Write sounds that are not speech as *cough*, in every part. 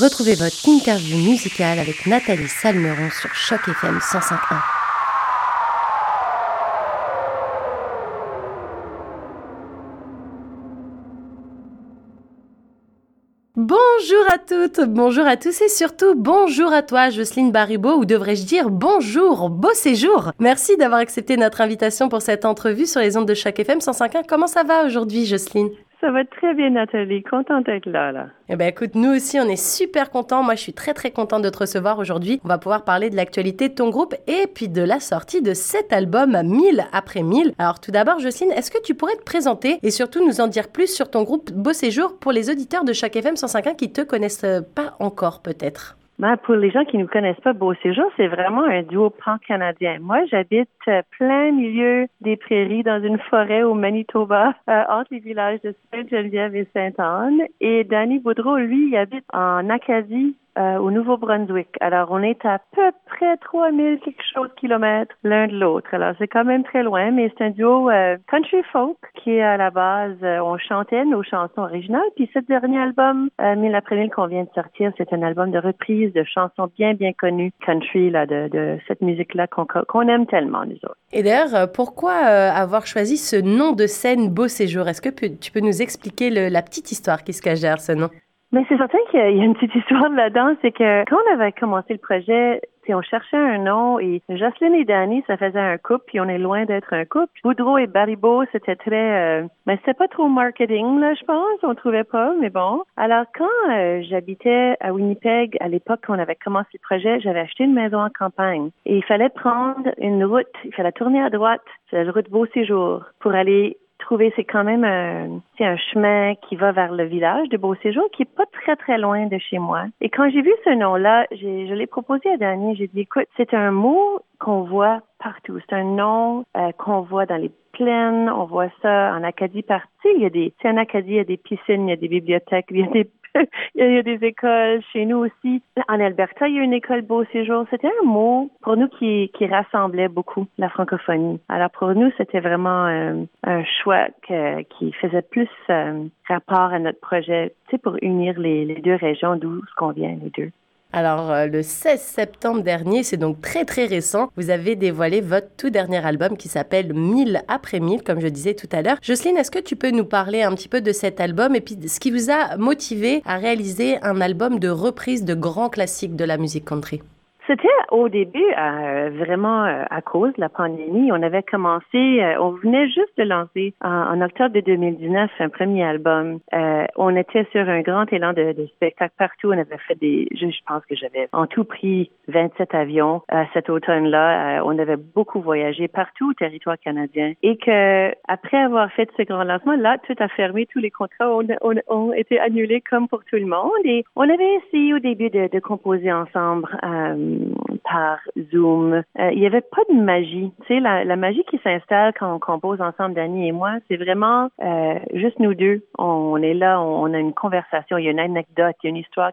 Retrouvez votre interview musicale avec Nathalie Salmeron sur Choc FM 105.1. Bonjour à toutes, bonjour à tous et surtout bonjour à toi Jocelyne Baribeau ou devrais-je dire bonjour, beau séjour. Merci d'avoir accepté notre invitation pour cette entrevue sur les ondes de Choc FM 105.1. Comment ça va aujourd'hui Jocelyne? Ça va très bien, Nathalie. Contente d'être là, là. Eh ben, écoute, nous aussi, on est super contents. Moi, je suis très, très contente de te recevoir aujourd'hui. On va pouvoir parler de l'actualité de ton groupe et puis de la sortie de cet album 1000 après 1000. Alors, tout d'abord, Jocelyne, est-ce que tu pourrais te présenter et surtout nous en dire plus sur ton groupe Beau Séjour pour les auditeurs de chaque FM 105.1 qui te connaissent pas encore, peut-être? Ben, pour les gens qui ne connaissent pas Beau Séjour, c'est vraiment un duo pan-canadien. Moi, j'habite euh, plein milieu des prairies dans une forêt au Manitoba, *laughs* euh, entre les villages de Sainte-Geneviève et Sainte-Anne. Et Danny Boudreau, lui, il habite en Acadie, euh, au Nouveau-Brunswick. Alors, on est à peu près 3000 quelque chose kilomètres l'un de l'autre. Alors, c'est quand même très loin, mais c'est un duo euh, country folk qui est à la base, euh, on chantait nos chansons originales. Puis ce dernier album, euh, Mille après mille qu'on vient de sortir, c'est un album de reprise de chansons bien, bien connues country, là, de, de cette musique-là qu'on aime tellement, nous autres. Et d'ailleurs, pourquoi avoir choisi ce nom de scène Beau Séjour? Est-ce que tu peux nous expliquer le, la petite histoire qui se cache derrière ce nom? Mais c'est certain qu'il y a une petite histoire là-dedans, c'est que quand on avait commencé le projet, on cherchait un nom et Jocelyn et Danny, ça faisait un couple, puis on est loin d'être un couple. Boudreau et Baribeau, c'était très, euh, mais c'était pas trop marketing là, je pense, on trouvait pas, mais bon. Alors quand euh, j'habitais à Winnipeg à l'époque quand on avait commencé le projet, j'avais acheté une maison en campagne et il fallait prendre une route, il fallait tourner à droite, c'est la route Beau Séjour pour aller trouver, c'est quand même un, un chemin qui va vers le village de Beau Séjour, qui est pas très très loin de chez moi. Et quand j'ai vu ce nom-là, je l'ai proposé à Daniel. J'ai dit, écoute, c'est un mot qu'on voit partout. C'est un nom euh, qu'on voit dans les plaines. On voit ça en Acadie partout. Il y a des, en Acadie, il y a des piscines, il y a des bibliothèques, il y a des il y a des écoles chez nous aussi. En Alberta, il y a une école Beau Séjour. C'était un mot pour nous qui, qui rassemblait beaucoup la francophonie. Alors pour nous, c'était vraiment euh, un choix qui faisait plus euh, rapport à notre projet, tu sais, pour unir les, les deux régions d'où ce qu'on vient, les deux. Alors, euh, le 16 septembre dernier, c'est donc très très récent, vous avez dévoilé votre tout dernier album qui s'appelle 1000 après 1000, comme je disais tout à l'heure. Jocelyne, est-ce que tu peux nous parler un petit peu de cet album et puis ce qui vous a motivé à réaliser un album de reprise de grands classiques de la musique country? C'était au début euh, vraiment euh, à cause de la pandémie. On avait commencé, euh, on venait juste de lancer en, octobre de 2019 un premier album. on était sur un grand élan de, de spectacles partout. On avait fait des, je, pense que j'avais en tout pris 27 avions cet automne-là. on avait beaucoup voyagé partout au territoire canadien et que après avoir fait ce grand lancement, là, tout a fermé, tous les contrats ont, ont, été annulés comme pour tout le monde. Et on avait essayé au début de, de composer ensemble par Zoom. Euh, il n'y avait pas de magie. Tu sais, la, la magie qui s'installe quand on compose ensemble, Dani et moi, c'est vraiment euh, juste nous deux. On, est là, on, a une conversation, il y a une anecdote, il y a une histoire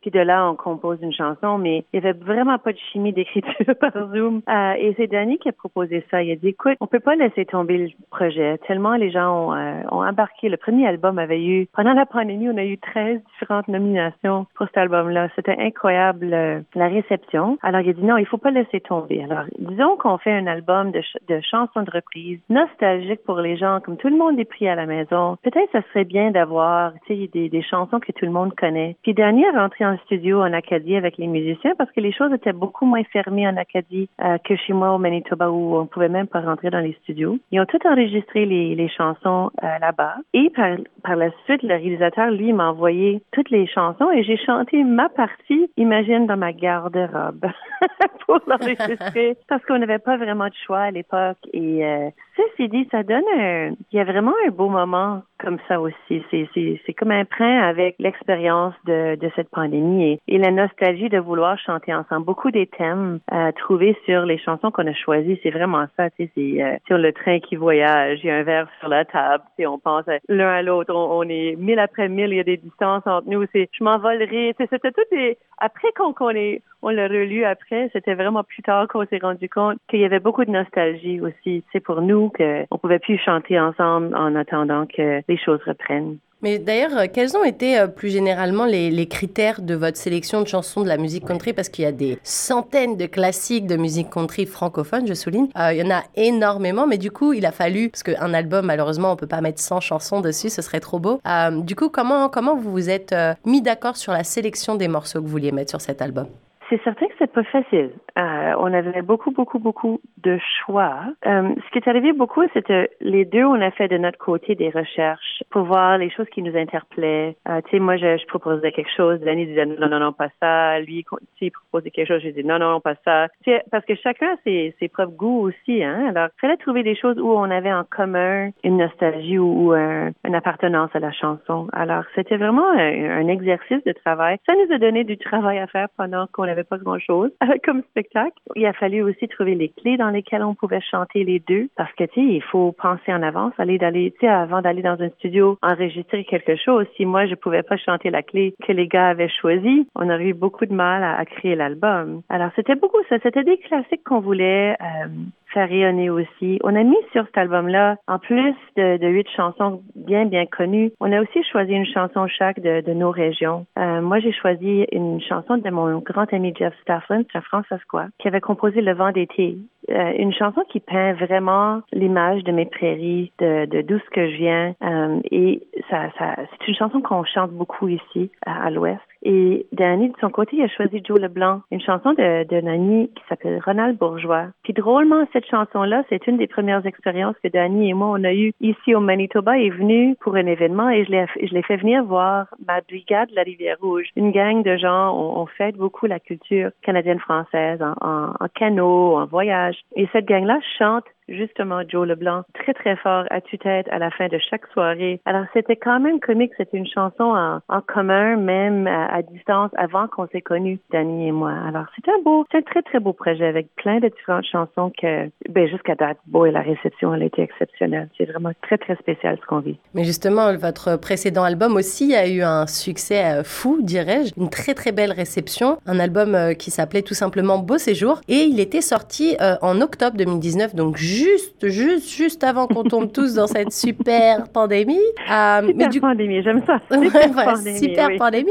Puis de là, on compose une chanson, mais il n'y avait vraiment pas de chimie d'écriture *laughs* par Zoom. Euh, et c'est Dani qui a proposé ça. Il a dit, écoute, on peut pas laisser tomber le projet. Tellement les gens ont, ont embarqué. Le premier album avait eu, pendant la pandémie, on a eu 13 différentes nominations pour cet album-là. C'était incroyable la réception. Alors, il a dit non, il faut pas laisser tomber. Alors, disons qu'on fait un album de, chansons de reprise nostalgique pour les gens, comme tout le monde est pris à la maison. Peut-être ça serait bien d'avoir, tu sais, des, des chansons que tout le monde connaît. Puis, dernier rentré en studio en Acadie avec les musiciens parce que les choses étaient beaucoup moins fermées en Acadie euh, que chez moi au Manitoba où on pouvait même pas rentrer dans les studios. Ils ont tout enregistré les, les chansons euh, là-bas. Et par, par la suite, le réalisateur, lui, m'a envoyé toutes les chansons et j'ai chanté ma partie, imagine, dans ma garde-robe. *laughs* pour l'enregistrer *laughs* parce qu'on n'avait pas vraiment de choix à l'époque. Et euh, ceci dit, ça donne un, il y a vraiment un beau moment comme ça aussi. C'est, comme un train avec l'expérience de, de cette pandémie et, la nostalgie de vouloir chanter ensemble. Beaucoup des thèmes à trouver sur les chansons qu'on a choisies, c'est vraiment ça. C'est euh, sur le train qui voyage, il y a un verre sur la table, on pense l'un à l'autre, on, est mille après mille, il y a des distances entre nous. C'est je m'envolerai. C'était tout des après qu'on, est, on l'a relu après, c'était vraiment plus tard qu'on s'est rendu compte qu'il y avait beaucoup de nostalgie aussi, sais, pour nous, qu'on pouvait plus chanter ensemble en attendant que les choses reprennent. Mais d'ailleurs, euh, quels ont été euh, plus généralement les, les, critères de votre sélection de chansons de la musique country? Parce qu'il y a des centaines de classiques de musique country francophone, je souligne. Euh, il y en a énormément, mais du coup, il a fallu, parce qu'un album, malheureusement, on peut pas mettre 100 chansons dessus, ce serait trop beau. Euh, du coup, comment, comment vous vous êtes mis d'accord sur la sélection des morceaux que vous vouliez mettre sur cet album? C'est certain que c'est pas facile. Euh, on avait beaucoup, beaucoup, beaucoup de choix. Euh, ce qui est arrivé beaucoup, c'était les deux, on a fait de notre côté des recherches pour voir les choses qui nous interpellaient. Euh, tu sais, moi, je, je, proposais quelque chose, Danny disait non, non, non, pas ça. Lui, il proposait quelque chose, je disais non, non, pas ça. parce que chacun a ses, ses propres goûts aussi. Hein? Alors, il fallait trouver des choses où on avait en commun une nostalgie ou, un, une appartenance à la chanson. Alors, c'était vraiment un exercice de travail. Ça nous a donné du travail à faire pendant qu'on avait pas grand-chose *laughs* comme spectacle. Il a fallu aussi trouver les clés dans lesquelles on pouvait chanter les deux parce que, tu sais, il faut penser en avance, aller d'aller, tu sais, avant d'aller dans un studio, enregistrer quelque chose. Si moi, je pouvais pas chanter la clé que les gars avaient choisie, on aurait eu beaucoup de mal à, créer l'album. Alors, c'était beaucoup ça. C'était des classiques qu'on voulait euh, faire rayonner aussi. On a mis sur cet album-là, en plus de, huit chansons bien, bien connues, on a aussi choisi une chanson chaque de, de nos régions. Euh, moi, j'ai choisi une chanson de mon grand ami Jeff Stafflin, c'est un François, qui avait composé Le vent d'été. Euh, une chanson qui peint vraiment l'image de mes prairies, de, de d'où ce que je viens. Euh, et ça, c'est une chanson qu'on chante beaucoup ici, à l'ouest. Et Danny, de son côté, il a choisi Joe Leblanc, une chanson de, de qui s'appelle Ronald Bourgeois. Puis drôlement, cette chanson-là, c'est une des premières expériences que Danny et moi, on a eues ici au Manitoba. Il est venu pour un événement et je l'ai, je l'ai fait venir voir ma brigade de la Rivière-Rouge. Une gang de gens, on, on fête beaucoup la culture canadienne-française en, en, en canot, en voyage. Et cette gang-là chante justement Joe Leblanc très très fort à tue-tête à la fin de chaque soirée. Alors c'était quand même comique, c'était une chanson en, commun même à, distance avant qu'on s'est connus, Danny et moi. Alors c'était un beau, c'est un très très beau projet avec plein de différentes chansons que ben jusqu'à date, beau et la réception elle était exceptionnelle. C'est vraiment très très spécial ce qu'on vit. Mais justement votre précédent album aussi a eu un succès euh, fou, dirais-je, une très très belle réception, un album euh, qui s'appelait tout simplement Beau séjour et il était sorti euh, en octobre 2019 donc juste, juste, juste avant qu'on tombe *laughs* tous dans cette super pandémie. Euh, super mais du... pandémie, j'aime ça. Super pandémie. Super pandémie.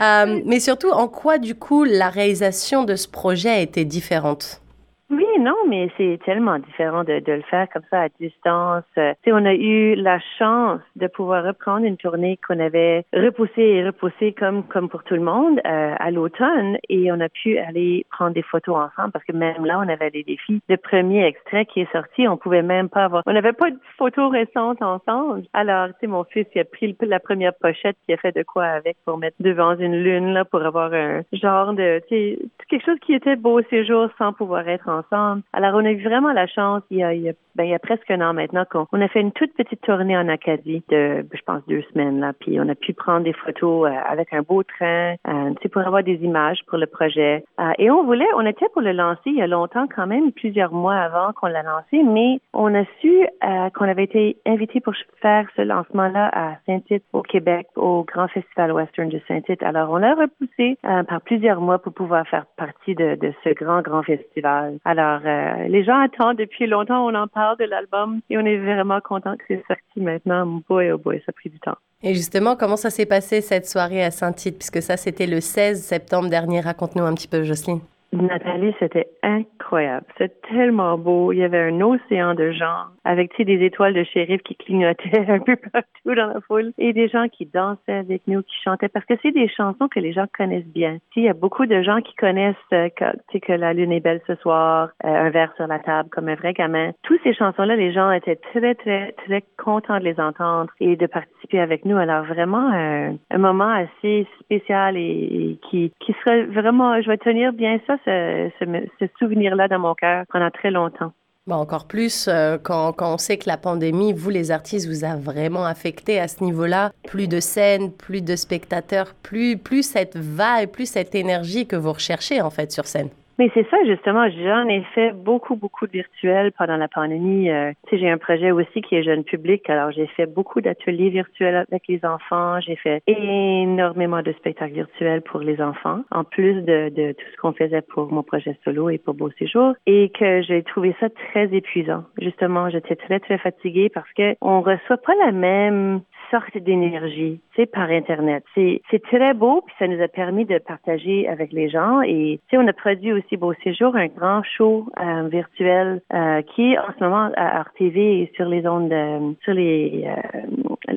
Euh, mais surtout, en quoi, du coup, la réalisation de ce projet a été différente? Oui, non, mais c'est tellement différent de, de, le faire comme ça à distance. Euh, sais, on a eu la chance de pouvoir reprendre une tournée qu'on avait repoussée et repoussée comme comme pour tout le monde euh, à l'automne et on a pu aller prendre des photos ensemble parce que même là, on avait des défis. Le premier extrait qui est sorti, on pouvait même pas avoir, on n'avait pas de photos récentes ensemble. Alors, tu sais, mon fils, il a pris la première pochette, qui a fait de quoi avec pour mettre devant une lune là pour avoir un genre de, tu sais, quelque chose qui était beau séjour sans pouvoir être Alors, on a eu vraiment la chance, il y a, il y a, ben, il y a presque un an maintenant, qu'on on a fait une toute petite tournée en Acadie de, je pense, deux semaines, là, puis on a pu prendre des photos euh, avec un beau train, euh, sais, pour avoir des images pour le projet. Euh, et on voulait, on était pour le lancer il y a longtemps, quand même, plusieurs mois avant qu'on l'a lancé, mais on a su euh, qu'on avait été invité pour faire ce lancement-là à Saint-Tite, au Québec, au Grand Festival Western de Saint-Tite. Alors, on l'a repoussé par plusieurs mois pour pouvoir faire partie de, de ce grand, grand festival. Alors, euh, les gens attendent depuis longtemps, on en parle de l'album et on est vraiment content que c'est sorti maintenant. Boy, oh boy, ça a pris du temps. Et justement, comment ça s'est passé cette soirée à Saint-Tite, puisque ça, c'était le 16 septembre dernier. Raconte-nous un petit peu, Jocelyne. Nathalie, c'était incroyable. C'était tellement beau. Il y avait un océan de gens avec des étoiles de shérif qui clignotaient *laughs* un peu partout dans la foule et des gens qui dansaient avec nous, qui chantaient parce que c'est des chansons que les gens connaissent bien. Il y a beaucoup de gens qui connaissent euh, que, que la lune est belle ce soir, euh, un verre sur la table comme un vrai gamin. Toutes ces chansons-là, les gens étaient très, très, très contents de les entendre et de participer avec nous. Alors vraiment euh, un moment assez spécial et, qui, qui serait vraiment, je vais tenir bien ça, ce, souvenir-là dans mon cœur pendant très longtemps. Encore plus euh, quand, on sait que la pandémie, vous les artistes, vous a vraiment affecté à ce niveau-là. Plus de scènes, plus de spectateurs, plus, plus cette vibe, plus cette énergie que vous recherchez en fait sur scène. Mais c'est ça, justement. J'en ai fait beaucoup, beaucoup de virtuels pendant la pandémie. Euh, tu sais, j'ai un projet aussi qui est jeune public. Alors, j'ai fait beaucoup d'ateliers virtuels avec les enfants. J'ai fait énormément de spectacles virtuels pour les enfants, en plus de, de tout ce qu'on faisait pour mon projet solo et pour Beau Séjour. Et que j'ai trouvé ça très épuisant. Justement, j'étais très, très fatiguée parce que on reçoit pas la même sorte d'énergie, c'est par Internet. C'est, très beau, puis ça nous a permis de partager avec les gens. Et tu sais, on a produit aussi Beau Séjour, un grand show euh, virtuel euh, qui en ce moment à RTV et sur les ondes, euh, sur les,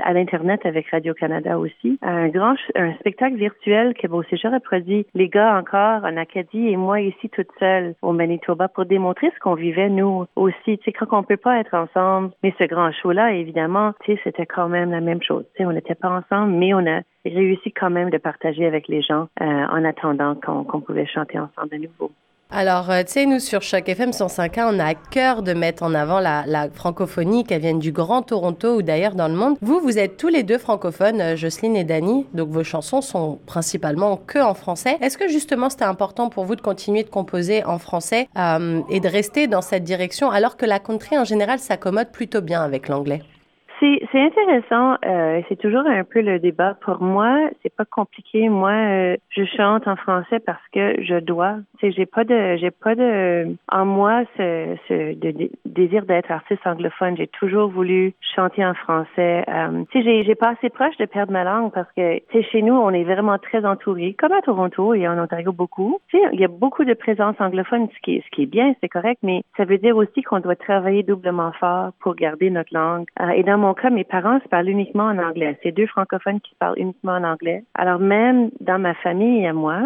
à l'Internet avec Radio-Canada aussi. Un grand, un spectacle virtuel que Beau Séjour a produit. Les gars encore en Acadie et moi ici toute seule au Manitoba pour démontrer ce qu'on vivait nous aussi. Tu sais, quand on peut pas être ensemble, mais ce grand show-là, évidemment, tu sais, c'était quand même la même chose. Tu sais, on n'était pas ensemble, mais on a réussi quand même de partager avec les gens euh, en attendant qu'on pouvait chanter ensemble de nouveau. Alors, euh, tu sais, nous, sur Choc FM 105.1, on a à cœur de mettre en avant la, francophonie, qu'elle vienne du Grand Toronto ou d'ailleurs dans le monde. Vous, vous êtes tous les deux francophones, euh, Jocelyne et Dani, donc vos chansons sont principalement que en français. Est-ce que justement c'était important pour vous de continuer de composer en français et de rester dans cette direction alors que la country en général s'accommode plutôt bien avec l'anglais? C'est intéressant. Euh, c'est toujours un peu le débat. Pour moi, c'est pas compliqué. Moi, euh, je chante en français parce que je dois. Tu j'ai pas de, j'ai pas de, en moi ce, ce de, désir d'être artiste anglophone. J'ai toujours voulu chanter en français. Euh, j'ai, j'ai pas assez proche de perdre ma langue parce que, sais, chez nous, on est vraiment très entouré, comme à Toronto et en Ontario beaucoup. Il y a beaucoup de présence anglophone, ce qui ce qui est bien, c'est correct, mais ça veut dire aussi qu'on doit travailler doublement fort pour garder notre langue. Euh, et dans mon cas, mes parents se parlent uniquement en anglais. C'est deux francophones qui parlent uniquement en anglais. Alors même dans ma famille et moi,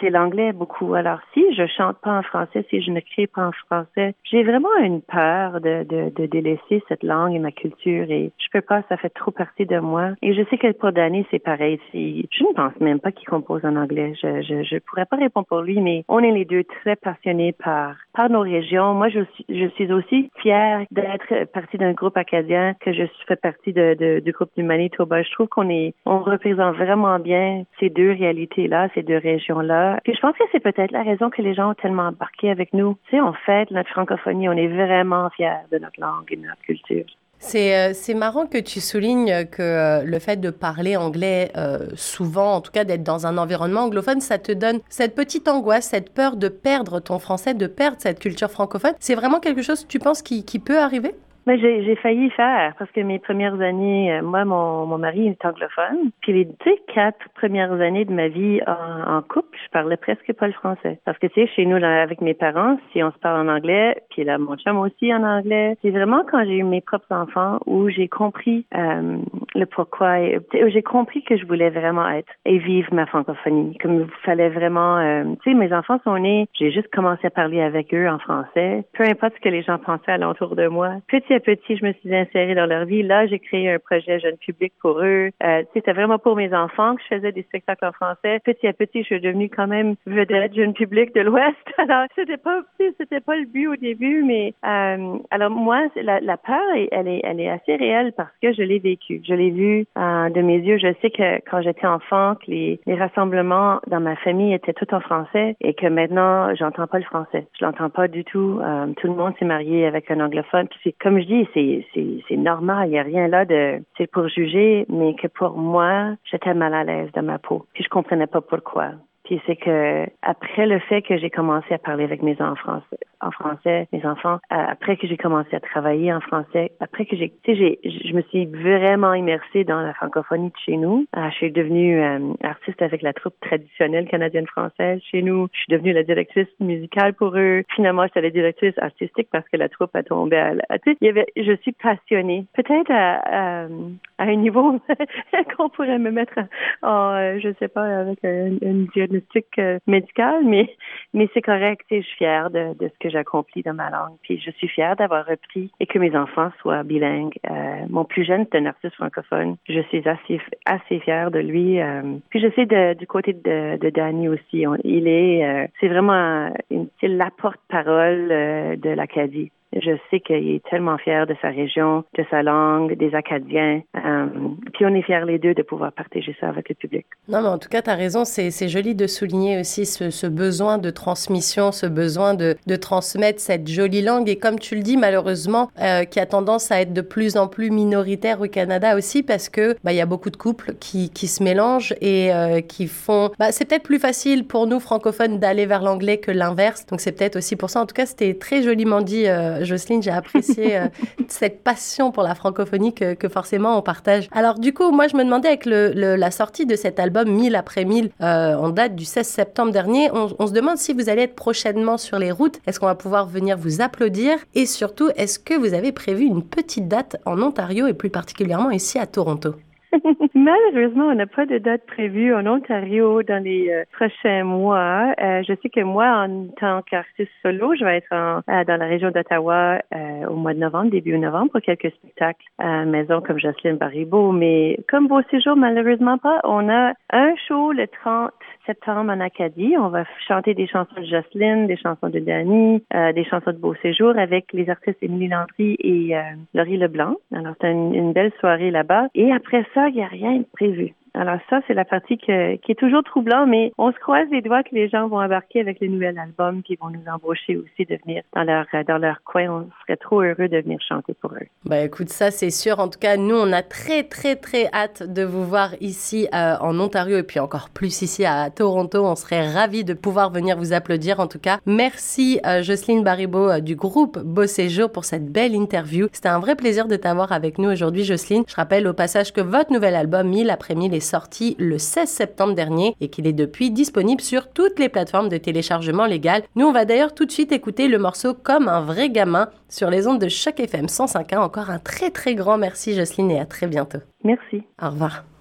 c'est l'anglais beaucoup. Alors si je chante pas en français, si je ne crie pas en français, j'ai vraiment une peur de, de, de, délaisser cette langue et ma culture et je peux pas, ça fait trop partie de moi. Et je sais que pour Danny, c'est pareil. Je ne pense même pas qu'il compose en anglais. Je, je, je pourrais pas répondre pour lui, mais on est les deux très passionnés par, par nos régions. Moi, je suis, je suis aussi fière d'être partie d'un groupe acadien que je fait partie du groupe du Manitoba. Je trouve qu'on est, on représente vraiment bien ces deux réalités-là, ces deux régions-là. Puis je pense que c'est peut-être la raison que les gens ont tellement embarqué avec nous. Tu sais, en fait, notre francophonie, on est vraiment fiers de notre langue et de notre culture. C'est, euh, marrant que tu soulignes que euh, le fait de parler anglais euh, souvent, en tout cas d'être dans un environnement anglophone, ça te donne cette petite angoisse, cette peur de perdre ton français, de perdre cette culture francophone. C'est vraiment quelque chose, tu penses, qui peut arriver? Mais j'ai, j'ai failli faire parce que mes premières années, euh, moi, mon, mon mari est anglophone. Puis les deux, quatre premières années de ma vie en, en, couple, je parlais presque pas le français. Parce que, tu sais, chez nous, là, avec mes parents, si on se parle en anglais, puis là, mon chum aussi en anglais, c'est vraiment quand j'ai eu mes propres enfants où j'ai compris euh, le pourquoi, où j'ai compris que je voulais vraiment être et vivre ma francophonie. Comme il fallait vraiment, euh, tu sais, mes enfants sont nés, j'ai juste commencé à parler avec eux en français. Peu importe ce que les gens pensaient alentour de moi. Petit petit, je me suis insérée dans leur vie. Là, j'ai créé un projet jeune public pour eux. Euh, c'était vraiment pour mes enfants que je faisais des spectacles en français. Petit à petit, je suis devenue quand même vedette jeune public de l'Ouest. *laughs* Alors, c'était pas, c'était pas le but au début, mais euh, alors moi, la, peur, elle est, elle est assez réelle parce que je l'ai vécu. Je l'ai vu euh, de mes yeux. Je sais que quand j'étais enfant, que les, les rassemblements dans ma famille étaient tout en français et que maintenant, j'entends pas le français. Je l'entends pas du tout. Euh, tout le monde s'est marié avec un anglophone. Puis c'est comme je c'est normal. Il y a rien là de c'est pour juger, mais que pour moi, j'étais mal à l'aise dans ma peau. Puis je comprenais pas pourquoi. Puis c'est que après le fait que j'ai commencé à parler avec mes enfants en français, mes enfants, euh, après que j'ai commencé à travailler en français, après que j'ai, tu sais, je me suis vraiment immersée dans la francophonie de chez nous. Euh, je suis devenue euh, artiste avec la troupe traditionnelle canadienne-française chez nous. Je suis devenue la directrice musicale pour eux. Finalement, j'étais la directrice artistique parce que la troupe a tombé à la, tu sais, il y avait, je suis passionnée. Peut-être à, à, un niveau *laughs* qu'on pourrait me mettre en, je sais pas, avec une, une euh, médical, mais, mais c'est correct. Je suis fière de, de ce que j'accomplis dans ma langue. Puis je suis fière d'avoir repris et que mes enfants soient bilingues. Euh, mon plus jeune est un artiste francophone. Je suis assez, assez fière de lui. Euh. puis je sais de, du côté de, de Danny aussi. il est, c'est vraiment la porte-parole de l'Acadie. Je sais qu'il est tellement fier de sa région, de sa langue, des Acadiens. Euh, puis on est fiers les deux de pouvoir partager ça avec le public. Non, mais en tout cas, tu as raison. C'est joli de souligner aussi ce, besoin de transmission, ce besoin de, transmettre cette jolie langue. Et comme tu le dis, malheureusement, euh, qui a tendance à être de plus en plus minoritaire au Canada aussi, parce que bah, il y a beaucoup de couples qui, qui se mélangent et euh, qui font. Bah, c'est peut-être plus facile pour nous francophones d'aller vers l'anglais que l'inverse. Donc c'est peut-être aussi pour ça. En tout cas, c'était très joliment dit. Euh, Jocelyne. J'ai apprécié *laughs* cette passion pour la francophonie que, forcément on partage. Alors du coup, moi je me demandais avec le, la sortie de cet album 1000 après 1000 en date du 16 septembre dernier, on, on se demande si vous allez être prochainement sur les routes. Est-ce qu'on va pouvoir venir vous applaudir? Et surtout, est-ce que vous avez prévu une petite date en Ontario et plus particulièrement ici à Toronto? *laughs* Malheureusement, on n'a pas de date prévue en Ontario dans les euh, prochains mois. Euh, je sais que moi, en tant qu'artiste solo, je vais être en, euh, dans la région d'Ottawa au mois de novembre, début novembre, pour quelques spectacles à maison comme Jocelyne Baribeau. Mais comme Beau Séjour, malheureusement pas. On a un show le 30 septembre en Acadie. On va chanter des chansons de Jocelyne, des chansons de Dani, des chansons de Beau Séjour avec les artistes Émilie Landry et Laurie Leblanc. Alors, c'est une, une belle soirée là-bas. Et après ça, il n'y a rien de prévu. Alors ça, c'est la partie qui est toujours troublant, mais on se croise les doigts que les gens vont embarquer avec le nouvel album, qui vont nous embaucher aussi de venir dans leur, dans leur coin. On serait trop heureux de venir chanter pour eux. Ben écoute, ça c'est sûr. En tout cas, nous, on a très, très, très hâte de vous voir ici euh, en Ontario et puis encore plus ici à Toronto. On serait ravis de pouvoir venir vous applaudir. En tout cas, merci euh, Jocelyne Baribeau euh, du groupe Beau Séjour pour cette belle interview. C'était un vrai plaisir de t'avoir avec nous aujourd'hui, Jocelyne. Je rappelle au passage que votre nouvel album, 1000 après 1000, est sorti le 16 septembre dernier et qu'il est depuis disponible sur toutes les plateformes de téléchargement légal. Nous, on va d'ailleurs tout de suite écouter le morceau Comme un vrai gamin sur les ondes de Choc FM 105.1. Encore un très très grand merci Jocelyne et à très bientôt. Merci. Au revoir.